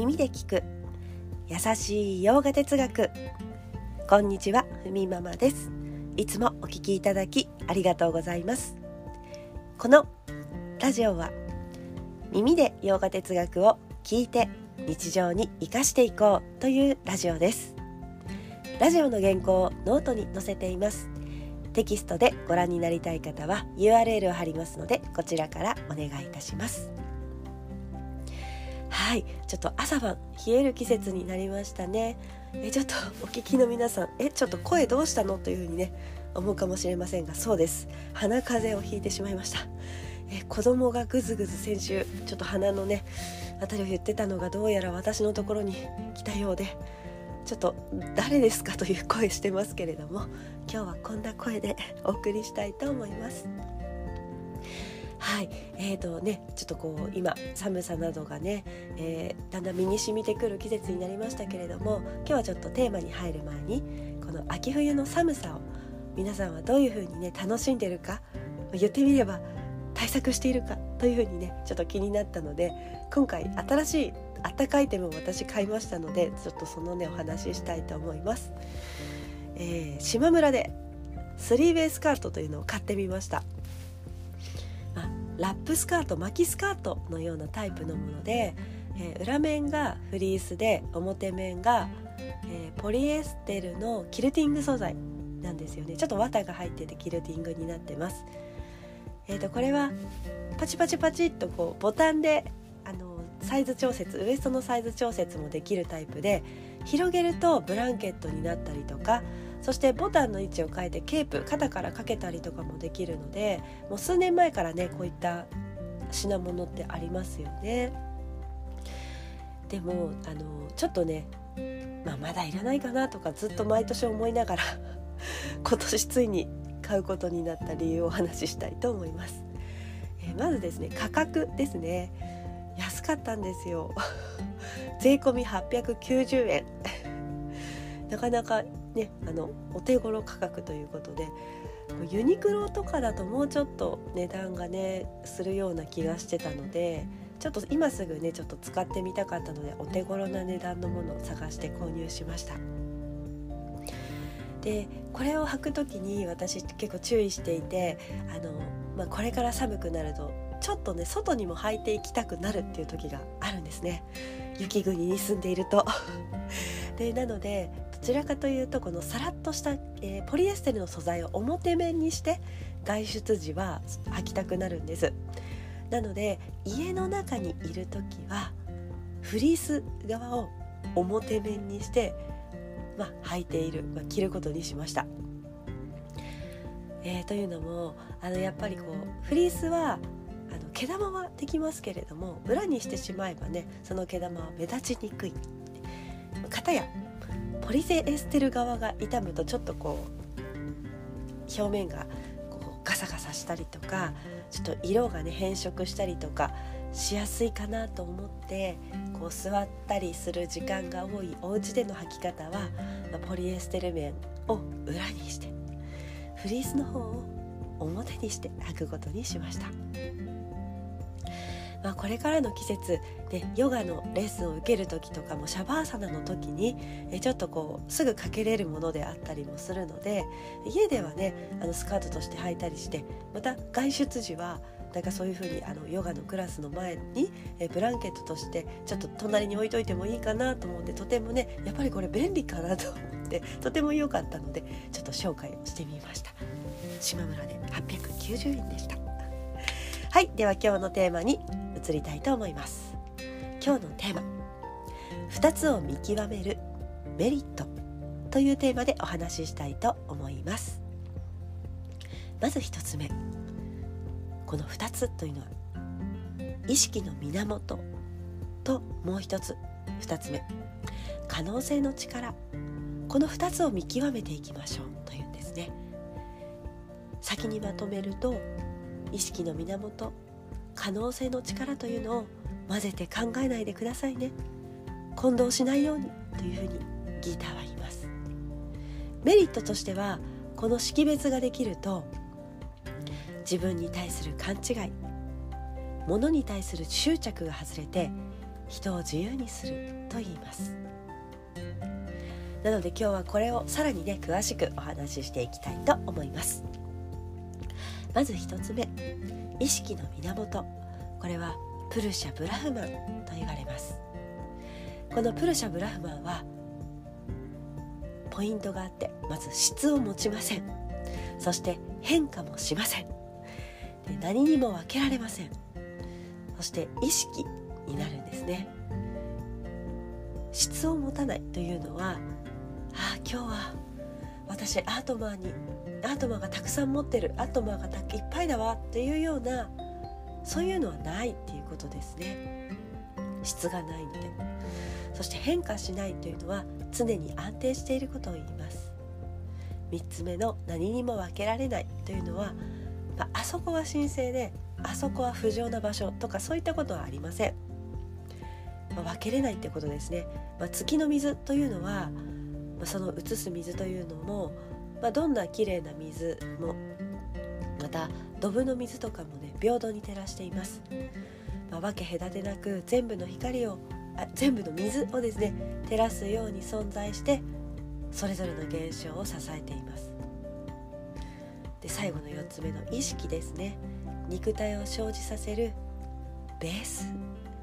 耳で聞く。優しいヨガ哲学。こんにちはふみママです。いつもお聞きいただきありがとうございます。このラジオは耳でヨガ哲学を聞いて日常に生かしていこうというラジオです。ラジオの原稿をノートに載せています。テキストでご覧になりたい方は URL を貼りますのでこちらからお願いいたします。はいちょっと朝晩冷える季節になりましたね。えちょっとお聞きの皆さんえちょっと声どうしたの？というふうにね思うかもしれませんがそうです。鼻風邪をひいてしまいました。え子供がぐずぐず先週ちょっと鼻のねあたりを言ってたのがどうやら私のところに来たようでちょっと誰ですか？という声してますけれども今日はこんな声でお送りしたいと思います。はい。えーとね、ちょっとこう今寒さなどがね、えー、だんだん身に染みてくる季節になりましたけれども今日はちょっとテーマに入る前にこの秋冬の寒さを皆さんはどういうふうにね楽しんでるか言ってみれば対策しているかというふうにねちょっと気になったので今回新しいあったかいテーマを私買いましたのでちょっとそのねお話ししたいと思います、えー、島村でスリーベースカートというのを買ってみました。ラップスカート巻きスカートのようなタイプのもので、えー、裏面がフリースで表面が、えー、ポリエステルのキルティング素材なんですよね。ちょっと綿が入っててキルティングになってます。えーと、これはパチパチパチっとこうボタンであのサイズ調節ウエストのサイズ調節もできるタイプで広げるとブランケットになったりとかそしてボタンの位置を変えてケープ肩からかけたりとかもできるのでもう数年前からねこういった品物ってありますよね。でもあのちょっとね、まあ、まだいらないかなとかずっと毎年思いながら 今年ついに買うことになった理由をお話ししたいと思います。えまずですね価格ですね安かったんですよ 税込890円 なかなかねあのお手頃価格ということでユニクロとかだともうちょっと値段がねするような気がしてたのでちょっと今すぐねちょっと使ってみたかったのでお手頃な値段のものを探して購入しました。でこれを履く時に私結構注意していてあの、まあ、これから寒くなるとちょっとね外にも履いていきたくなるっていう時があるんですね。雪国に住んでいると。でなのでちらかというとこのさらっとした、えー、ポリエステルの素材を表面にして外出時は履きたくなるんですなので家の中にいる時はフリース側を表面にして、まあ、履いている、まあ、着ることにしました。えー、というのもあのやっぱりこうフリースはあの毛玉はできますけれども裏にしてしまえばねその毛玉は目立ちにくい。片やポリエステル側が傷むとちょっとこう表面がこうガサガサしたりとかちょっと色がね変色したりとかしやすいかなと思ってこう座ったりする時間が多いお家での履き方は、ポリエステル面を裏にしてフリースの方を表にして履くことにしました。まあ、これからの季節でヨガのレッスンを受ける時とかもシャバーサナの時にちょっとこうすぐかけれるものであったりもするので家ではねあのスカートとして履いたりしてまた外出時はなんかそういう風にあのヨガのクラスの前にえブランケットとしてちょっと隣に置いといてもいいかなと思ってとてもねやっぱりこれ便利かなと思ってとても良かったのでちょっと紹介をしてみました。島村で890円でした。はいでは今日のテーマに移りたいと思います。今日のテーマ。2つを見極める。メリット。というテーマでお話ししたいと思います。まず1つ目。この2つというのは意識の源。ともう一つ。2つ目。可能性の力。この2つを見極めていきましょう。というんですね。先にまとめると意識の源。可能性の力というのを混ぜて考えないでくださいね。混同しないようにというふうにギーターは言います。メリットとしてはこの識別ができると自分に対する勘違い物に対する執着が外れて人を自由にすると言います。なので今日はこれをさらにね詳しくお話ししていきたいと思います。まず1つ目。意識の源。これはプルシャ・ブラフマンと言われます。このプルシャ・ブラフマンはポイントがあってまず質を持ちません。そして変化もしません。で何にも分けられません。そして意識になるんですね。質を持たないというのはああ今日は私アートマーにアートマーがたくさん持ってるアートマーがいっぱいだわっていうようなそういうのはないっていうことですね。質がないのでそして変化しないというのは常に安定していることを言います。3つ目の何にも分けられないというのは、まあ、あそこは神聖であそこは不浄な場所とかそういったことはありません、まあ、分けれないってことですね、まあ、月の水というのは、まあ、その移す水というのも、まあ、どんな綺麗な水もまたドブの水とかもね平等に照らしています、まあ、分け隔てなく全部の光をあ全部の水をですね照らすように存在してそれぞれの現象を支えています。で最後の4つ目の意識ですね。肉体を生じさせるベース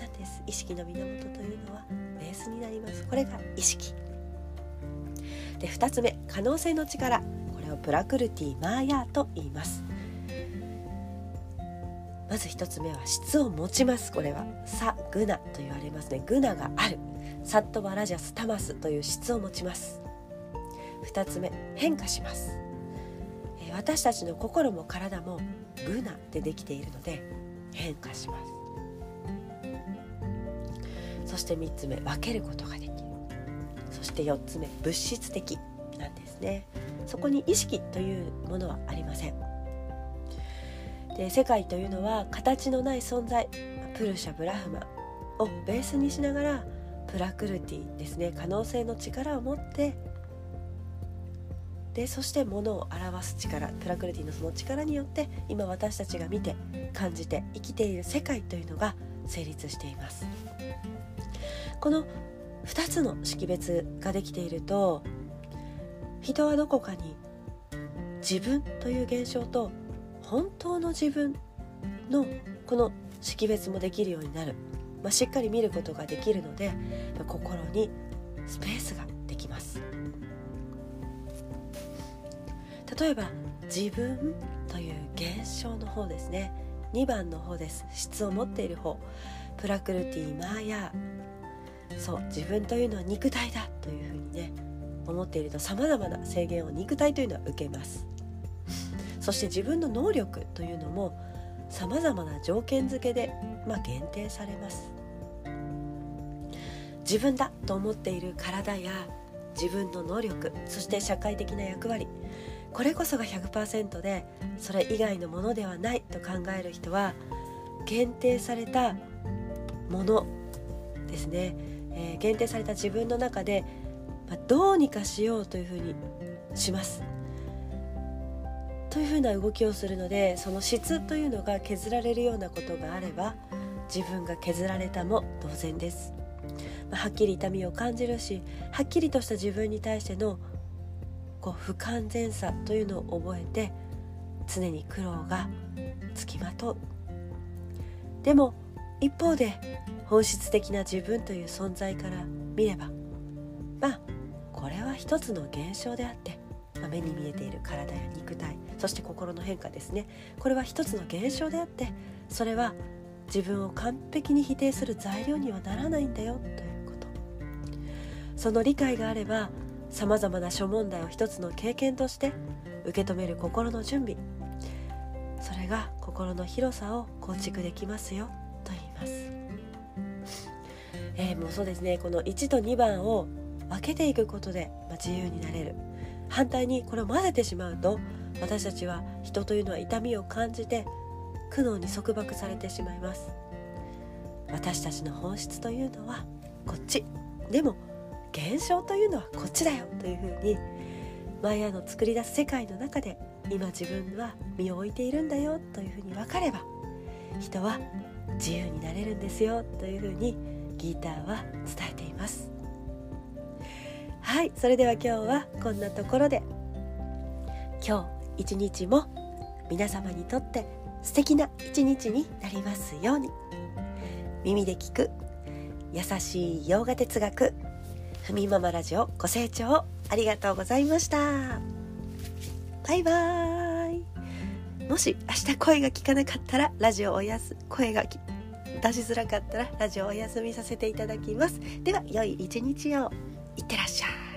なんです。意識の源というのはベースになります。これが意識。で2つ目可能性の力。これをプラクルティマーヤーと言います。まず1つ目は質を持ちます。これはサグナと言われますね。グナがある。サットバラジャスタマスという質を持ちます。2つ目変化します。私たちの心も体もグナでできているので変化します。そして3つ目分けることができる。そして4つ目物質的なんですね。そこに意識というものはありません。で世界というのは形のない存在プルシャ・ブラフマをベースにしながらプラクルティですね可能性の力を持ってでそして物を表す力プラクルティのその力によって今私たちが見て感じて生きている世界というのが成立しています。この2つの識別ができていると人はどこかに自分という現象と本当の自分のこの識別もできるようになる、まあ、しっかり見ることができるので心にスペースができます。例えば自分という現象の方ですね。2番の方です。質を持っている方。プラクルティマーヤーそう自分というのは肉体だというふうにね思っているとさまざまな制限を肉体というのは受けます。そして自分の能力というのもさまざまな条件付けで、まあ、限定されます。自分だと思っている体や自分の能力そして社会的な役割これこそが100%でそれ以外のものではないと考える人は限定されたものですね、えー、限定された自分の中で、まあ、どうにかしようというふうにします。というふうな動きをするのでその質というのが削られるようなことがあれば自分が削られたも同然です、まあ、はっきり痛みを感じるしはっきりとした自分に対してのこう不完全さというのを覚えて常に苦労がつきまとう。でも一方で本質的な自分という存在から見ればまあこれは一つの現象であってま目に見えている体や肉体そして心の変化ですね。これは一つの現象であってそれは自分を完璧に否定する材料にはならないんだよということ。その理解があればさまざまな諸問題を一つの経験として受け止める心の準備。それが心の広さを構築できますよ、えー、もうそうですね。この1と2番を分けていくことで、ま、自由になれる。反対にこれを混ぜてしまうと私たちは人というのは痛みを感じて苦悩に束縛されてしまいます。私たちの本質というのはこっち。でも現象というのはこっちだよというふうにマヤの作り出す世界の中で今自分は身を置いているんだよというふうに分かれば人は自由になれるんですよというふうにギターは伝えています。はいそれでは今日はこんなところで。今日一日も皆様にとって素敵な一日になりますように。耳で聞く優しい洋画哲学ふみママラジオご清聴ありがとうございました。バイバーイ。もし明日声が聞かなかったらラジオおやす声が出しづらかったらラジオお休みさせていただきます。では良い一日を。いってらっしゃい。